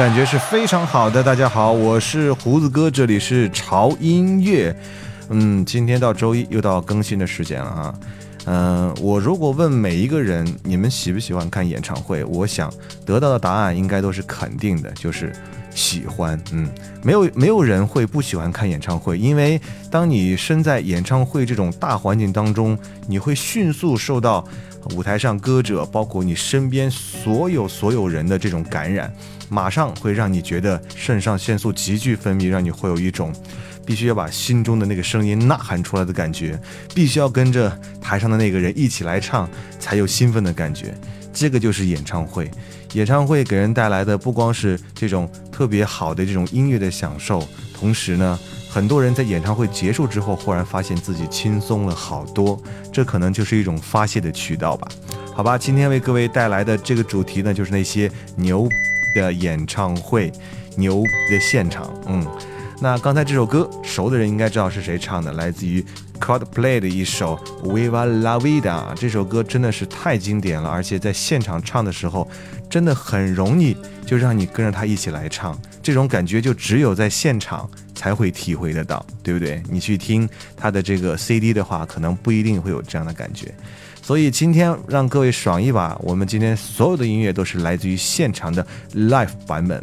感觉是非常好的。大家好，我是胡子哥，这里是潮音乐。嗯，今天到周一又到更新的时间了啊。嗯，我如果问每一个人，你们喜不喜欢看演唱会？我想得到的答案应该都是肯定的，就是喜欢。嗯，没有没有人会不喜欢看演唱会，因为当你身在演唱会这种大环境当中，你会迅速受到。舞台上歌者，包括你身边所有所有人的这种感染，马上会让你觉得肾上腺素急剧分泌，让你会有一种必须要把心中的那个声音呐喊出来的感觉，必须要跟着台上的那个人一起来唱，才有兴奋的感觉。这个就是演唱会，演唱会给人带来的不光是这种特别好的这种音乐的享受，同时呢。很多人在演唱会结束之后，忽然发现自己轻松了好多，这可能就是一种发泄的渠道吧。好吧，今天为各位带来的这个主题呢，就是那些牛的演唱会，牛的现场。嗯，那刚才这首歌，熟的人应该知道是谁唱的，来自于 Coldplay 的一首 Viva La Vida。这首歌真的是太经典了，而且在现场唱的时候，真的很容易就让你跟着他一起来唱，这种感觉就只有在现场。才会体会得到，对不对？你去听他的这个 CD 的话，可能不一定会有这样的感觉。所以今天让各位爽一把，我们今天所有的音乐都是来自于现场的 live 版本。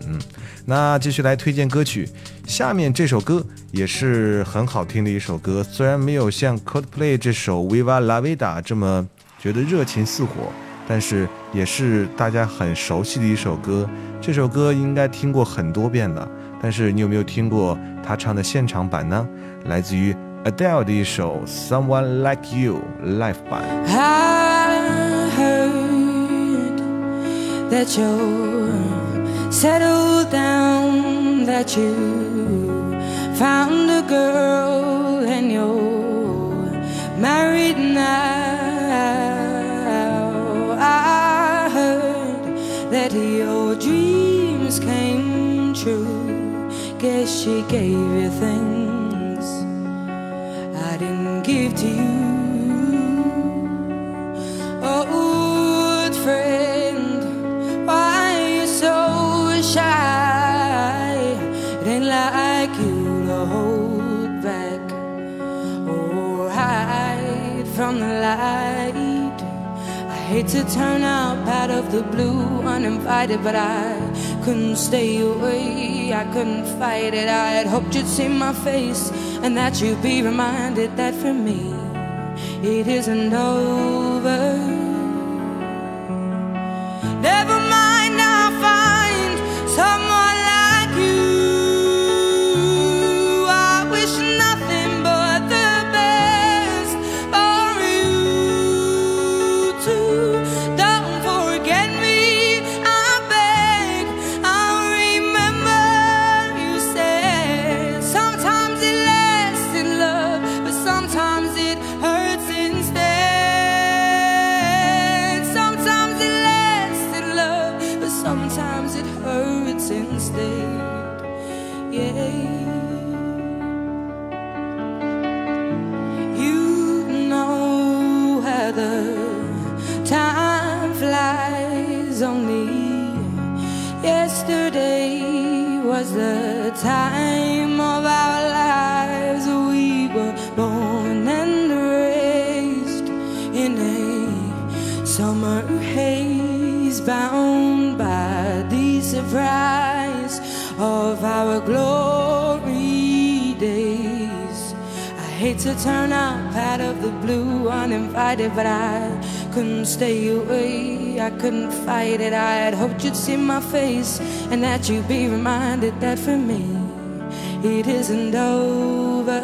那继续来推荐歌曲，下面这首歌也是很好听的一首歌，虽然没有像 Coldplay 这首 Viva La Vida 这么觉得热情似火，但是也是大家很熟悉的一首歌。这首歌应该听过很多遍了。但是你有没有听过他唱的现场版呢？来自于 Adele 的一首《Someone Like You》live 版。I heard that you settled down, that you found a girl and you're married now. I heard that your dreams came true guess she gave you things friend, why are you so shy? It ain't like you to hold back or hide from the light. I hate to turn up out of the blue uninvited, but I couldn't stay away, I couldn't fight it. I had hoped you'd see my face and that you'd be reminded that for me it isn't over. Never hate to turn up out of the blue uninvited but I couldn't stay away I couldn't fight it I had hoped you'd see my face and that you'd be reminded that for me it isn't over.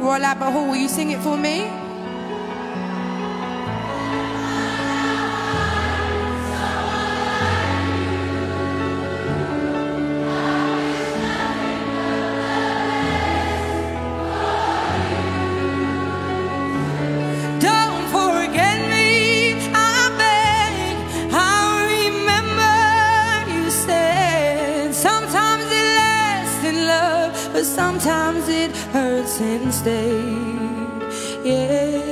Roy Lapaho, will you sing it for me? Sometimes it hurts instead. Yeah,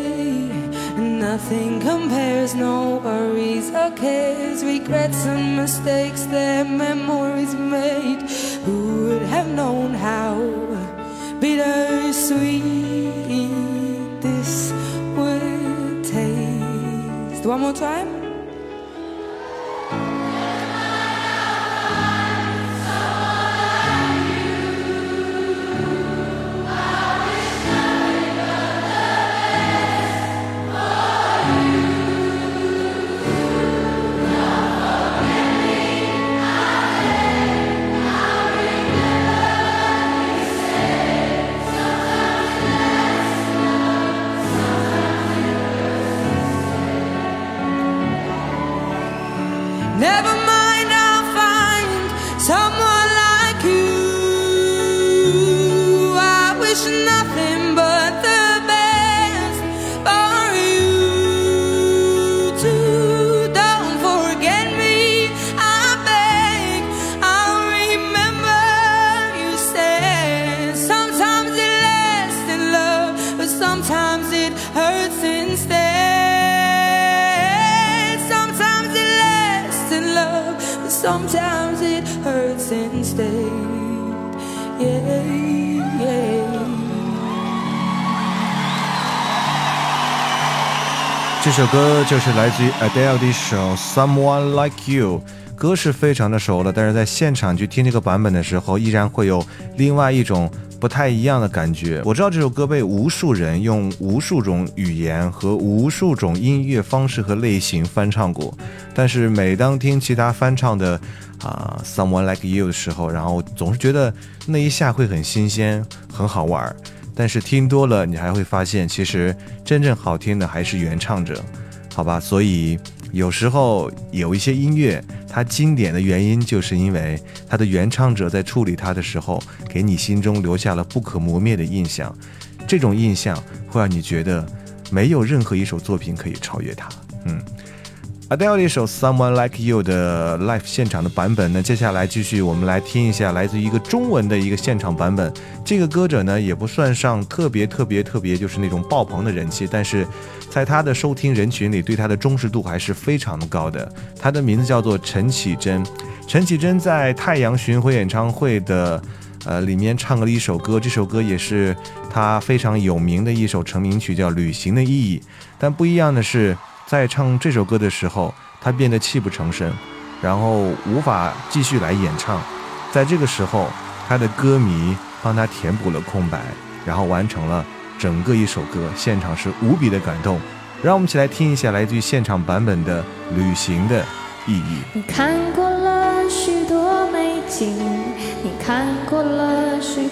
Nothing compares, no worries or cares, regrets and mistakes their memories made. Who would have known how bittersweet this would taste? One more time. 这首歌就是来自于 Adele 的一首《Someone Like You》，歌是非常的熟了，但是在现场去听这个版本的时候，依然会有另外一种不太一样的感觉。我知道这首歌被无数人用无数种语言和无数种音乐方式和类型翻唱过，但是每当听其他翻唱的啊、Someone Like You》的时候，然后总是觉得那一下会很新鲜，很好玩儿。但是听多了，你还会发现，其实真正好听的还是原唱者，好吧？所以有时候有一些音乐，它经典的原因，就是因为它的原唱者在处理它的时候，给你心中留下了不可磨灭的印象。这种印象会让你觉得，没有任何一首作品可以超越它。嗯。Adele 的一首《Someone Like You》的 live 现场的版本呢，接下来继续我们来听一下来自一个中文的一个现场版本。这个歌者呢，也不算上特别特别特别，就是那种爆棚的人气，但是在他的收听人群里，对他的忠实度还是非常的高的。他的名字叫做陈绮贞，陈绮贞在太阳巡回演唱会的。呃，里面唱了一首歌，这首歌也是他非常有名的一首成名曲，叫《旅行的意义》。但不一样的是，在唱这首歌的时候，他变得泣不成声，然后无法继续来演唱。在这个时候，他的歌迷帮他填补了空白，然后完成了整个一首歌，现场是无比的感动。让我们一起来听一下来自于现场版本的《旅行的意义》。你看过了许多美景，你看过了许。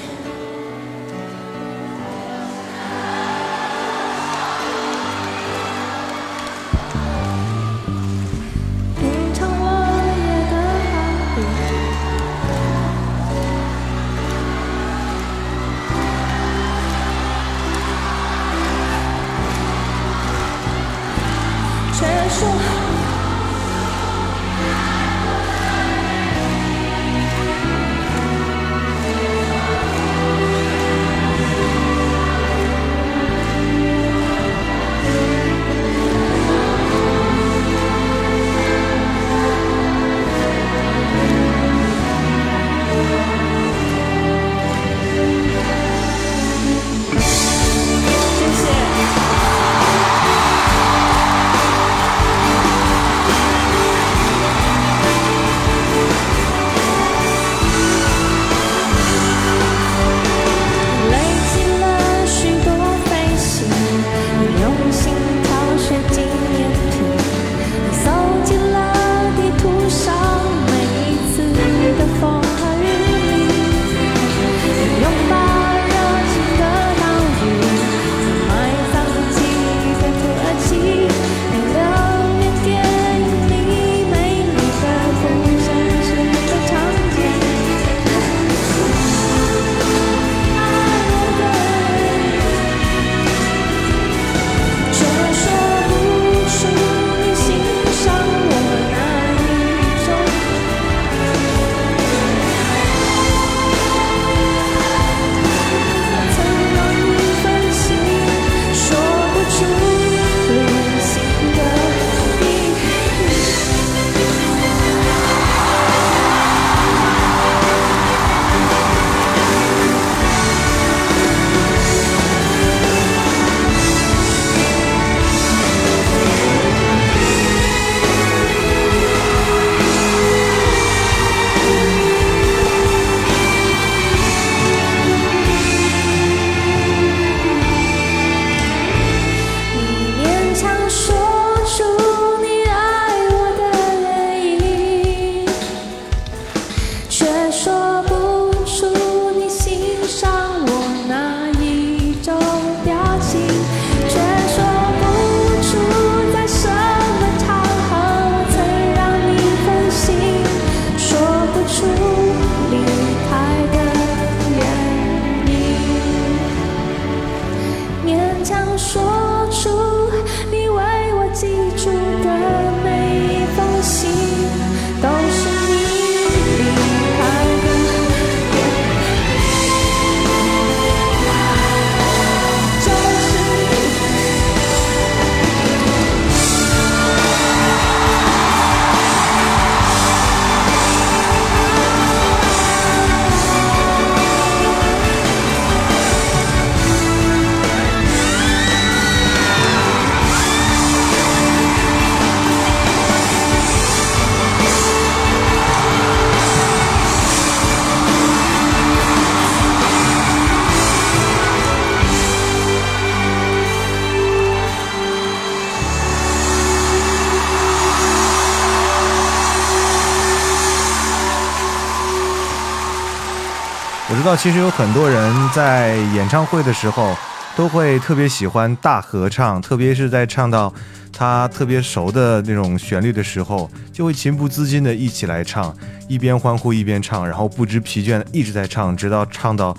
我知道，其实有很多人在演唱会的时候都会特别喜欢大合唱，特别是在唱到他特别熟的那种旋律的时候，就会情不自禁的一起来唱，一边欢呼一边唱，然后不知疲倦的一直在唱，直到唱到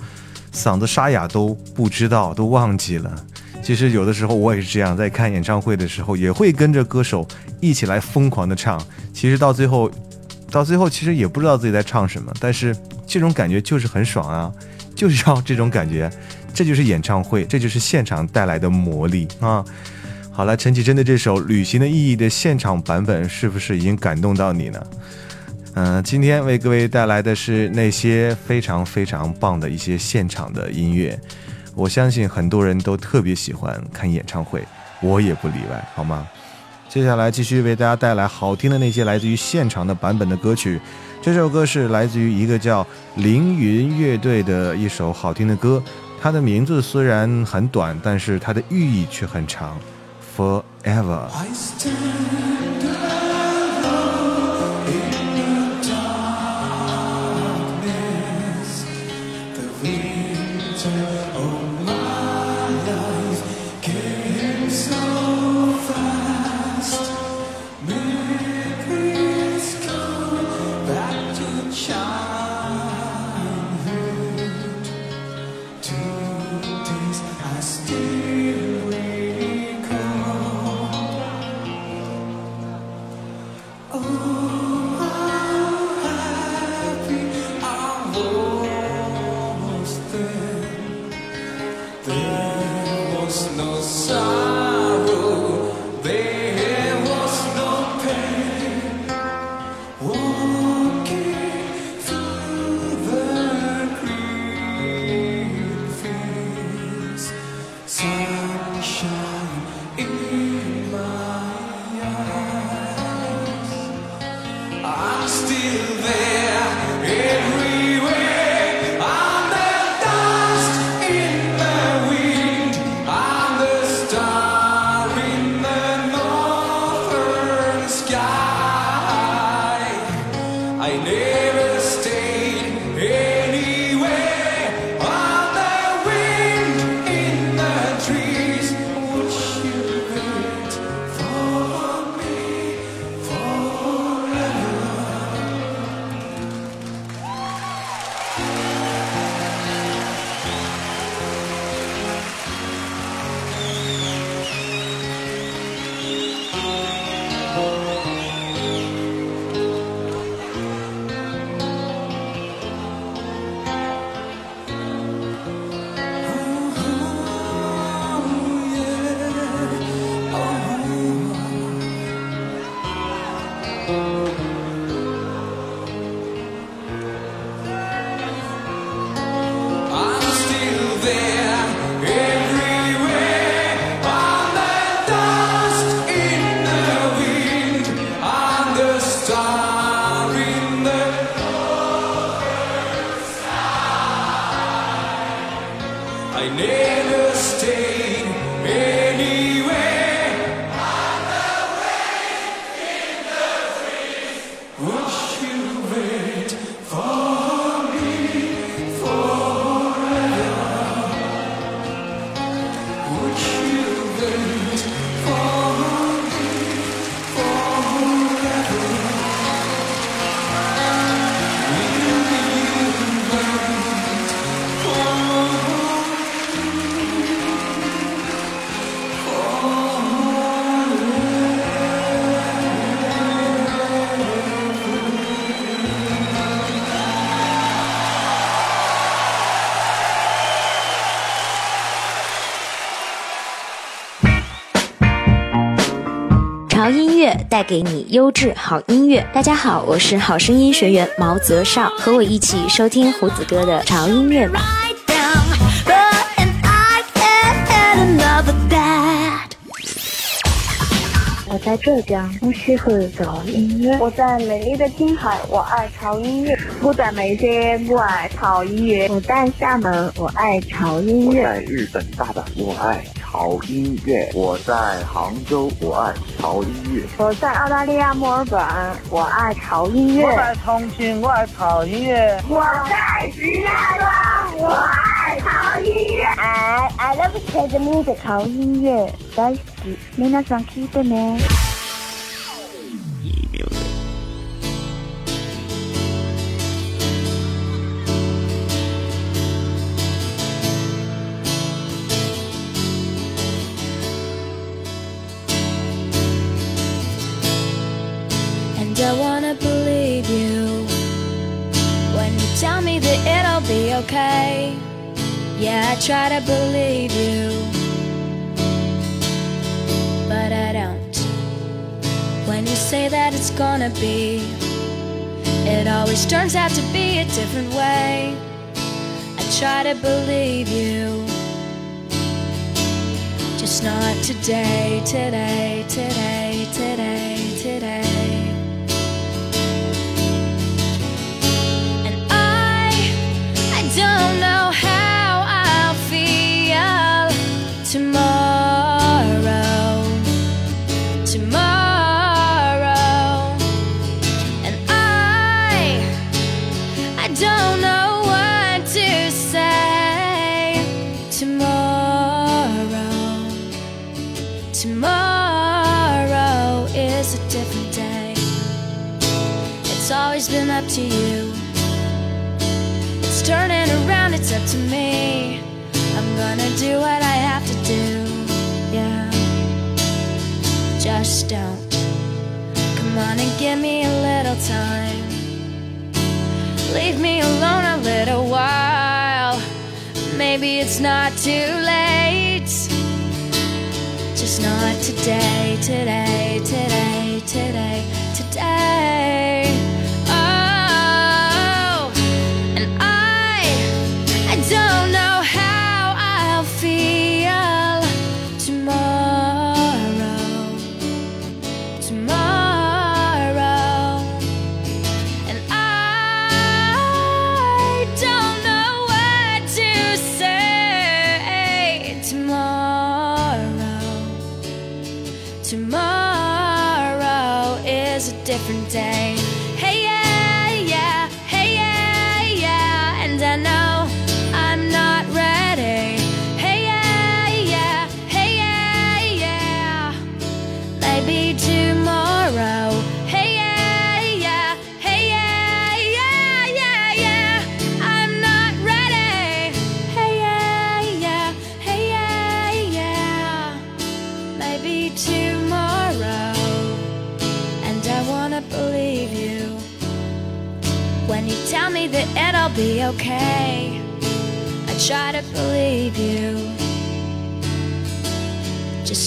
嗓子沙哑都不知道都忘记了。其实有的时候我也是这样，在看演唱会的时候也会跟着歌手一起来疯狂的唱，其实到最后。到最后其实也不知道自己在唱什么，但是这种感觉就是很爽啊，就是要这种感觉，这就是演唱会，这就是现场带来的魔力啊！好了，陈绮贞的这首《旅行的意义》的现场版本是不是已经感动到你呢？嗯，今天为各位带来的是那些非常非常棒的一些现场的音乐，我相信很多人都特别喜欢看演唱会，我也不例外，好吗？接下来继续为大家带来好听的那些来自于现场的版本的歌曲。这首歌是来自于一个叫凌云乐队的一首好听的歌，它的名字虽然很短，但是它的寓意却很长。Forever。带给你优质好音乐。大家好，我是好声音学员毛泽少，和我一起收听胡子哥的潮音乐吧。我在浙江，我喜欢潮音乐。我在美丽的青海，我爱潮音乐。我在眉山，我爱潮音乐。我在厦门，我爱潮音乐。我在日本大阪，我爱。潮音乐。我在杭州，我爱潮音乐。我在澳大利亚墨尔本，我爱潮音乐。我在重庆，我爱潮音乐。我在石家庄，我爱潮音乐。 I I love Ted music 潮音乐大好き。皆さん聞いてね。 Try to believe you, but I don't. When you say that it's gonna be, it always turns out to be a different way. I try to believe you. Just not today, today, today, today, tomorrow. And I, I don't know what to say tomorrow. Tomorrow is a different day. It's always been up to you. It's turning around, it's up to me. I'm gonna do what I on and give me a little time. Leave me alone a little while. Maybe it's not too late. Just not today, today, today, today, today. Day.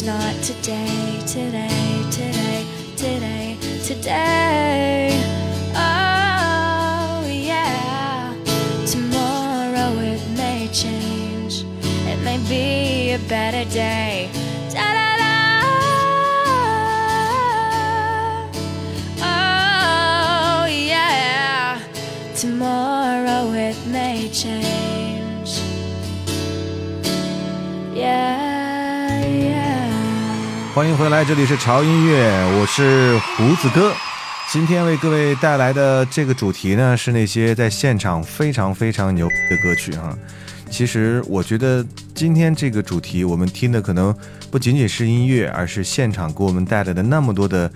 Not today, today, today, today, today. Oh, yeah. Tomorrow it may change, it may be a better day. 欢迎回来，这里是潮音乐，我是胡子哥。今天为各位带来的这个主题呢，是那些在现场非常非常牛逼的歌曲哈。其实我觉得今天这个主题，我们听的可能不仅仅是音乐，而是现场给我们带来的那么多的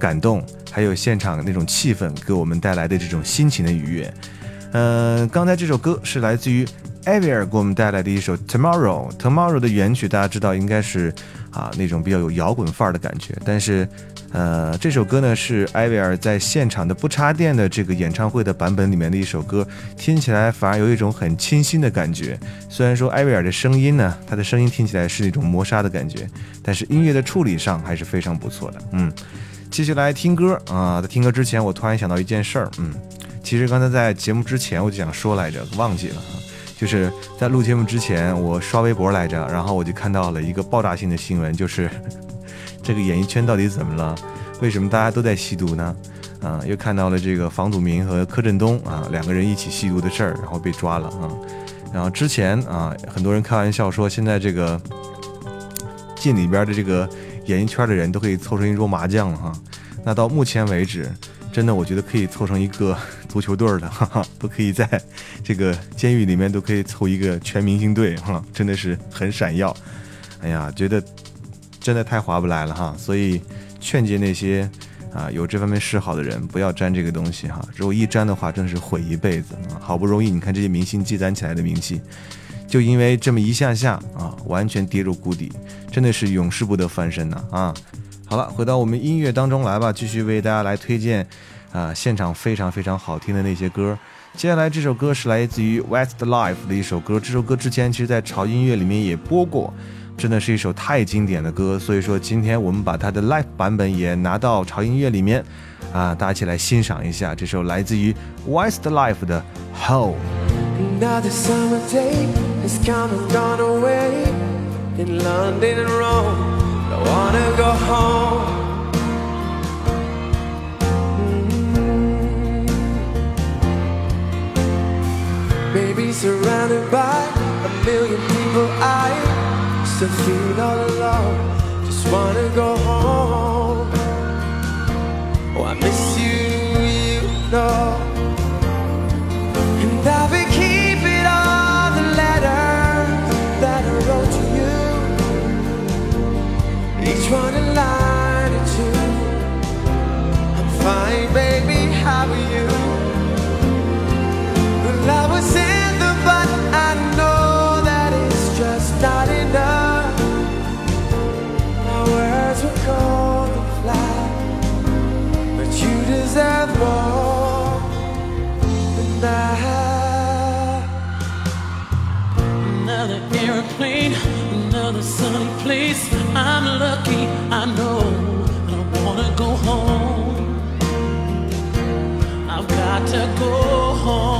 感动，还有现场那种气氛给我们带来的这种心情的愉悦。嗯、刚才这首歌是来自于艾薇儿给我们带来的一首《Tomorrow》。Tomorrow 的原曲大家知道应该是啊那种比较有摇滚范儿的感觉，但是呃这首歌呢是艾薇儿在现场的不插电的这个演唱会的版本里面的一首歌，听起来反而有一种很清新的感觉。虽然说艾薇儿的声音呢，她的声音听起来是那种磨砂的感觉，但是音乐的处理上还是非常不错的。嗯，继续来听歌啊，在听歌之前，我突然想到一件事儿，嗯。其实刚才在节目之前我就想说来着，忘记了，就是在录节目之前，我刷微博来着，然后我就看到了一个爆炸性的新闻，就是 这个演艺圈到底怎么了？为什么大家都在吸毒呢？啊，又看到了这个房祖名和柯震东啊两个人一起吸毒的事儿，然后被抓了啊。然后之前啊，很多人开玩笑说，现在这个进里边的这个演艺圈的人都可以凑成一桌麻将了哈。那到目前为止，真的我觉得可以凑成一个 足球队的，哈哈，都可以在这个监狱里面都可以凑一个全明星队哈，真的是很闪耀。哎呀，觉得真的太划不来了哈，所以劝诫那些啊有这方面嗜好的人不要沾这个东西哈，如果一沾的话，真是毁一辈子啊！好不容易你看这些明星积攒起来的名气，就因为这么一下下啊，完全跌入谷底，真的是永世不得翻身呐啊！好了，回到我们音乐当中来吧，继续为大家来推荐啊现场非常非常好听的那些歌。接下来这首歌是来自于 Westlife 的一首歌，这首歌之前其实在潮音乐里面也播过。真的是一首太经典的歌，所以说今天我们把它的 live 版本也拿到潮音乐里面，啊，大家一起来欣赏一下这首来自于 Westlife 的 Home。Still feel all alone. Just wanna go home. Oh, I miss you, you know. Airplane, another sunny place. I'm lucky, I know, I wanna go home. I've got to go home.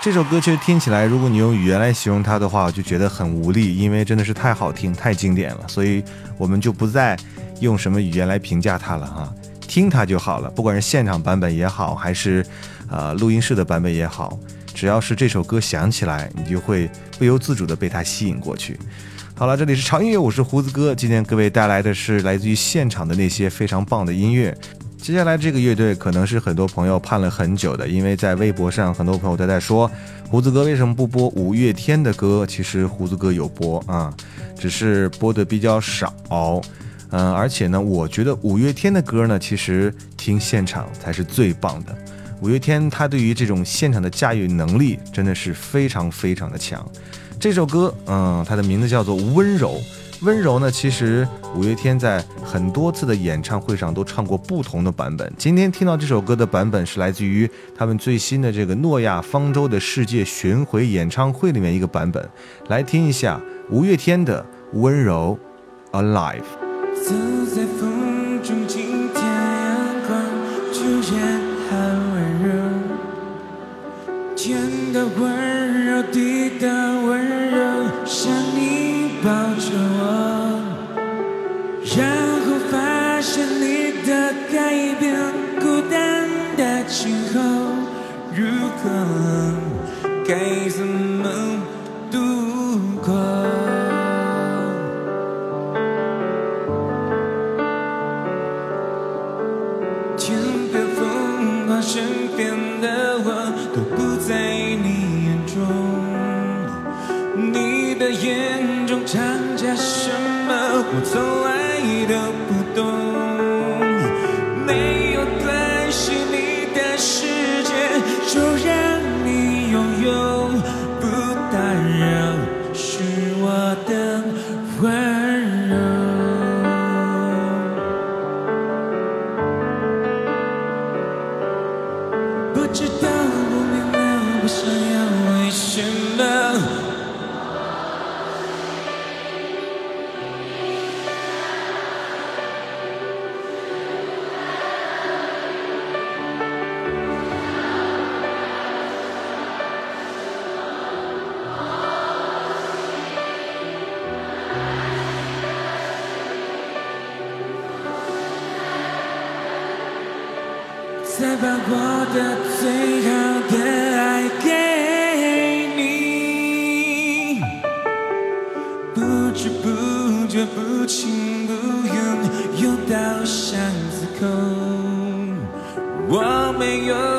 这首歌其实听起来，如果你用语言来形容它的话，我就觉得很无力，因为真的是太好听、太经典了，所以我们就不再用什么语言来评价它了哈，听它就好了。不管是现场版本也好，还是呃录音室的版本也好，只要是这首歌响起来，你就会不由自主的被它吸引过去。好了，这里是长音乐，我是胡子哥，今天各位带来的是来自于现场的那些非常棒的音乐。接下来这个乐队可能是很多朋友盼了很久的因为在微博上很多朋友都在说胡子哥为什么不播五月天的歌其实胡子哥有播啊只是播的比较少。嗯而且呢我觉得五月天的歌呢其实听现场才是最棒的。五月天他对于这种现场的驾驭能力真的是非常非常的强。这首歌嗯它的名字叫做温柔。温柔呢其实五月天在很多次的演唱会上都唱过不同的版本今天听到这首歌的版本是来自于他们最新的这个诺亚方舟的世界巡回演唱会里面一个版本来听一下五月天的温柔 alive 我，然后发现你的改变，孤单的今后，如果该。your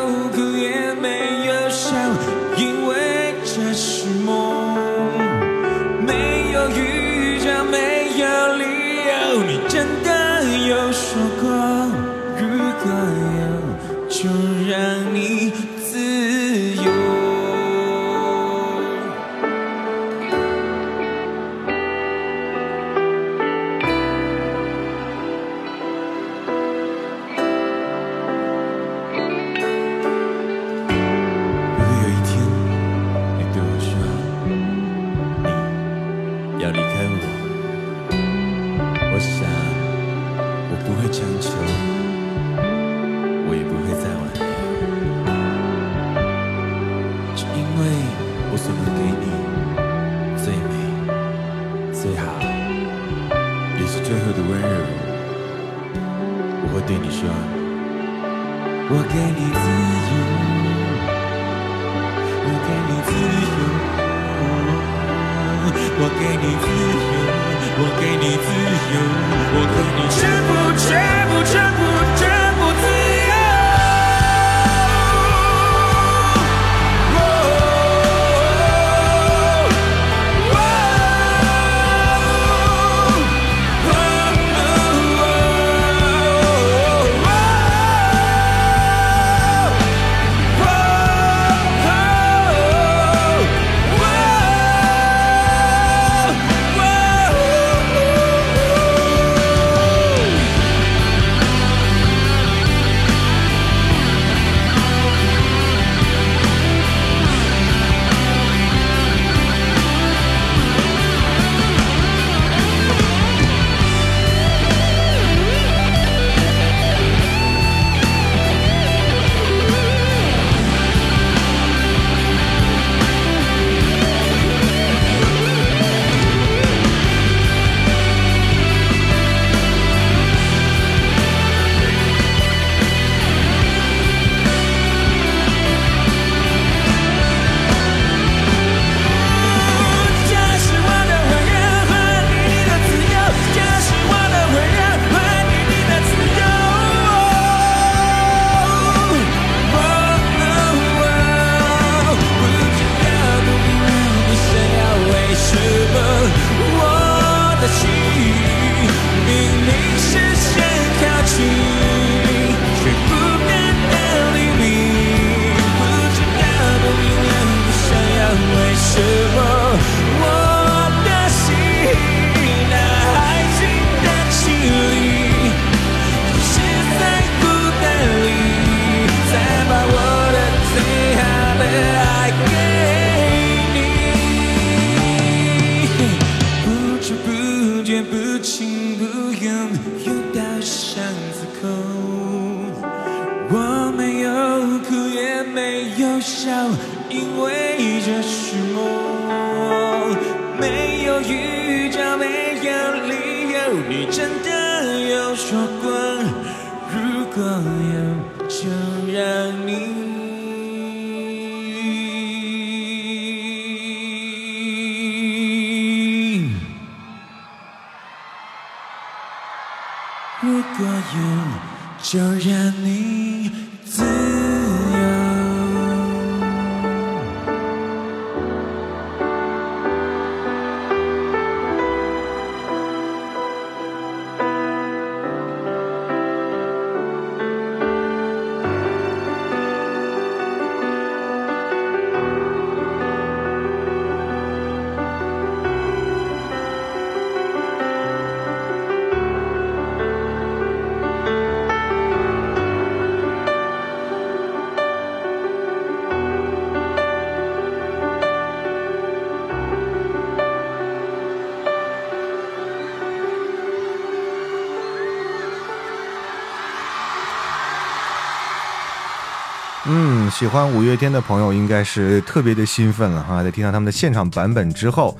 欢五月天的朋友应该是特别的兴奋了哈，在听到他们的现场版本之后，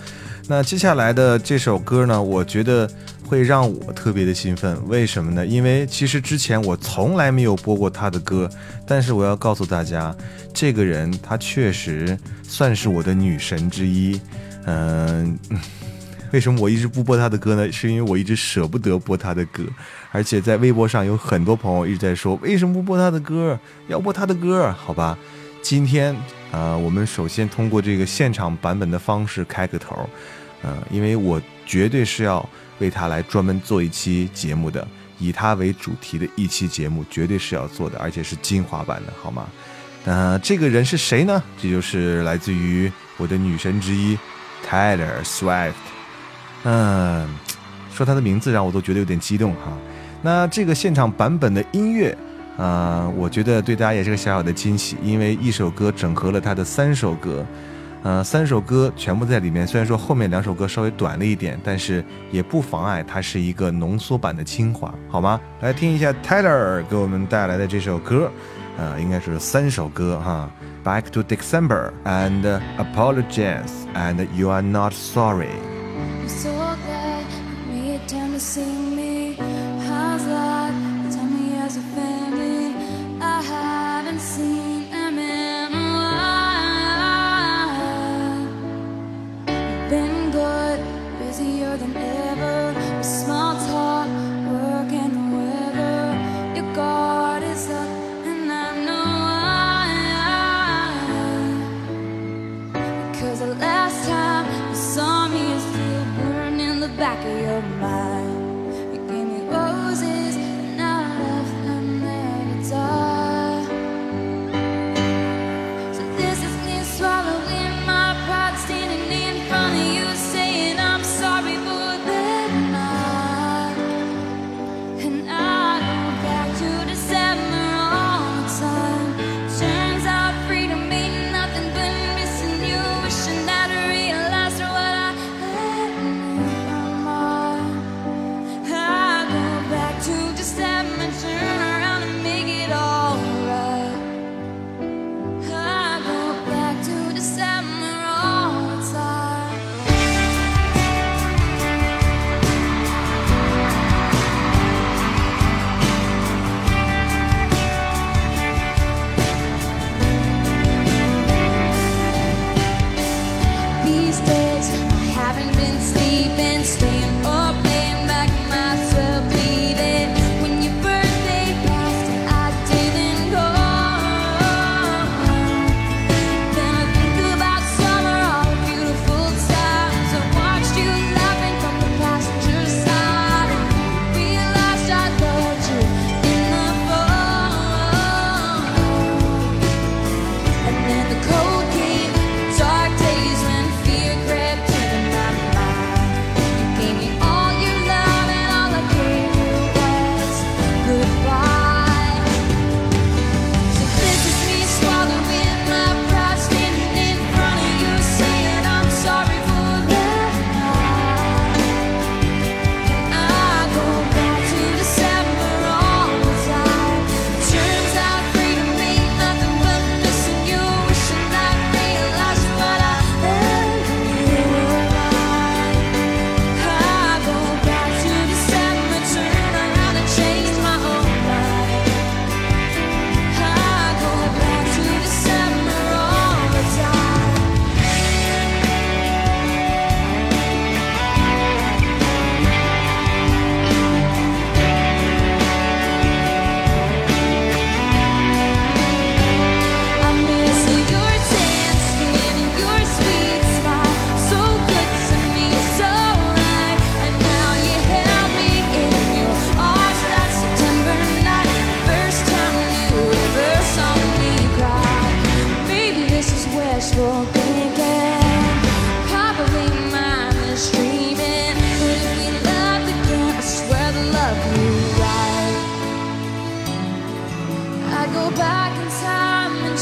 那接下来的这首歌呢，我觉得会让我特别的兴奋。为什么呢？因为其实之前我从来没有播过他的歌，但是我要告诉大家，这个人他确实算是我的女神之一。嗯、为什么我一直不播他的歌呢？是因为我一直舍不得播他的歌，而且在微博上有很多朋友一直在说，为什么不播他的歌？要播他的歌，好吧？今天啊、呃我们首先通过这个现场版本的方式开个头，嗯、因为我绝对是要为他来专门做一期节目的，以他为主题的一期节目，绝对是要做的，而且是精华版的，好吗？那、这个人是谁呢？这就是来自于我的女神之一 Taylor Swift。嗯，说他的名字让我都觉得有点激动哈。那这个现场版本的音乐，啊、我觉得对大家也是个小小的惊喜，因为一首歌整合了他的三首歌，呃，三首歌全部在里面。虽然说后面两首歌稍微短了一点，但是也不妨碍它是一个浓缩版的精华，好吗？来听一下 Tyler 给我们带来的这首歌，呃，应该是三首歌哈。Back to December and Apologize and You Are Not Sorry。I'm so glad you made time to see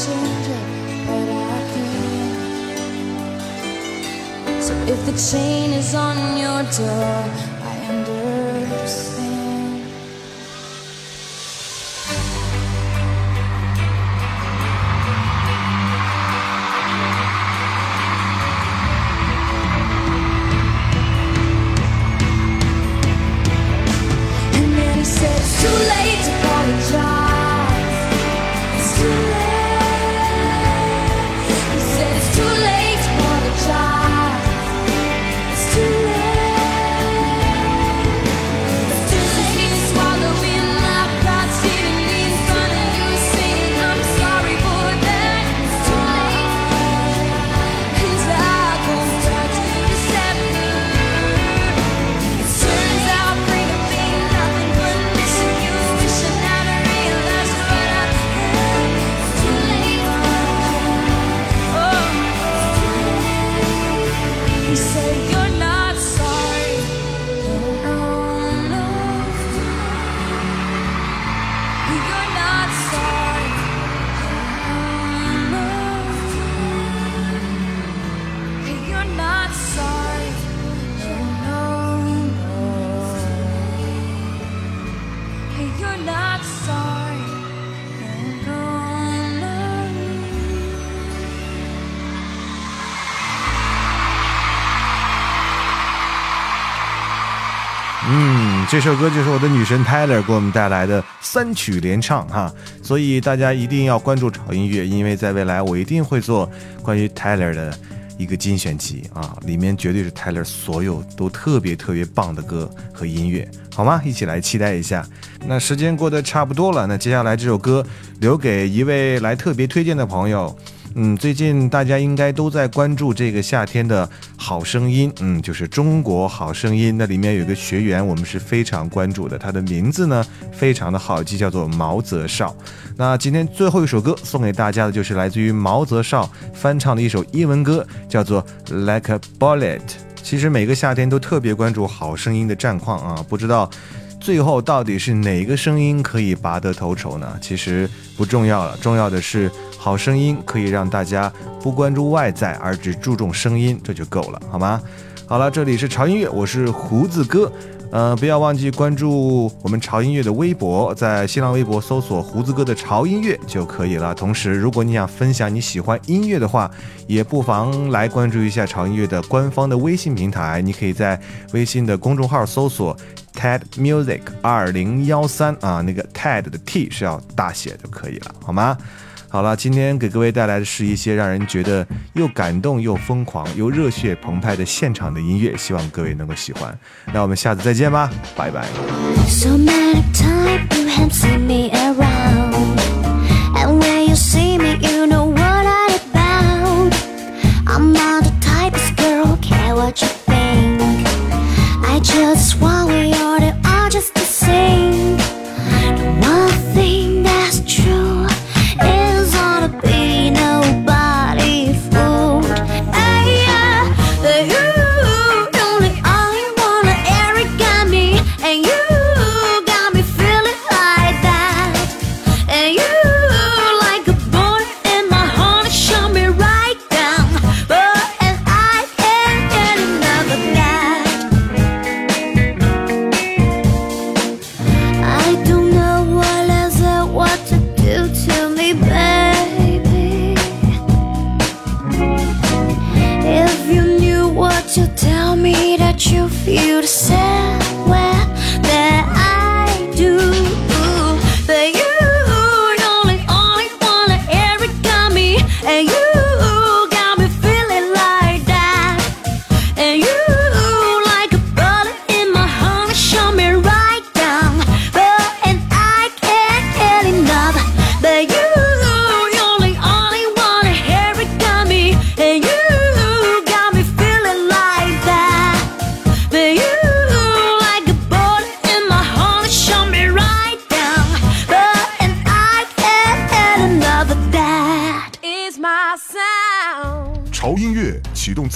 change but I can't. So if the chain is on your door, 嗯，这首歌就是我的女神 Tyler 给我们带来的三曲联唱哈，所以大家一定要关注潮音乐，因为在未来我一定会做关于 Tyler 的一个精选集啊，里面绝对是泰勒所有都特别特别棒的歌和音乐，好吗？一起来期待一下。那时间过得差不多了，那接下来这首歌留给一位来特别推荐的朋友。嗯，最近大家应该都在关注这个夏天的好声音，嗯，就是中国好声音。那里面有一个学员，我们是非常关注的，他的名字呢非常的好记，叫做毛泽少。那今天最后一首歌送给大家的就是来自于毛泽少翻唱的一首英文歌，叫做《Like a Bullet》。其实每个夏天都特别关注好声音的战况啊，不知道。最后到底是哪个声音可以拔得头筹呢？其实不重要了，重要的是好声音可以让大家不关注外在，而只注重声音，这就够了，好吗？好了，这里是潮音乐，我是胡子哥。呃，不要忘记关注我们潮音乐的微博，在新浪微博搜索“胡子哥的潮音乐”就可以了。同时，如果你想分享你喜欢音乐的话，也不妨来关注一下潮音乐的官方的微信平台。你可以在微信的公众号搜索 “TED Music 二零幺三”啊，那个 TED 的 T 是要大写就可以了，好吗？好了，今天给各位带来的是一些让人觉得又感动又疯狂又热血澎湃的现场的音乐，希望各位能够喜欢。那我们下次再见吧，拜拜。So I just want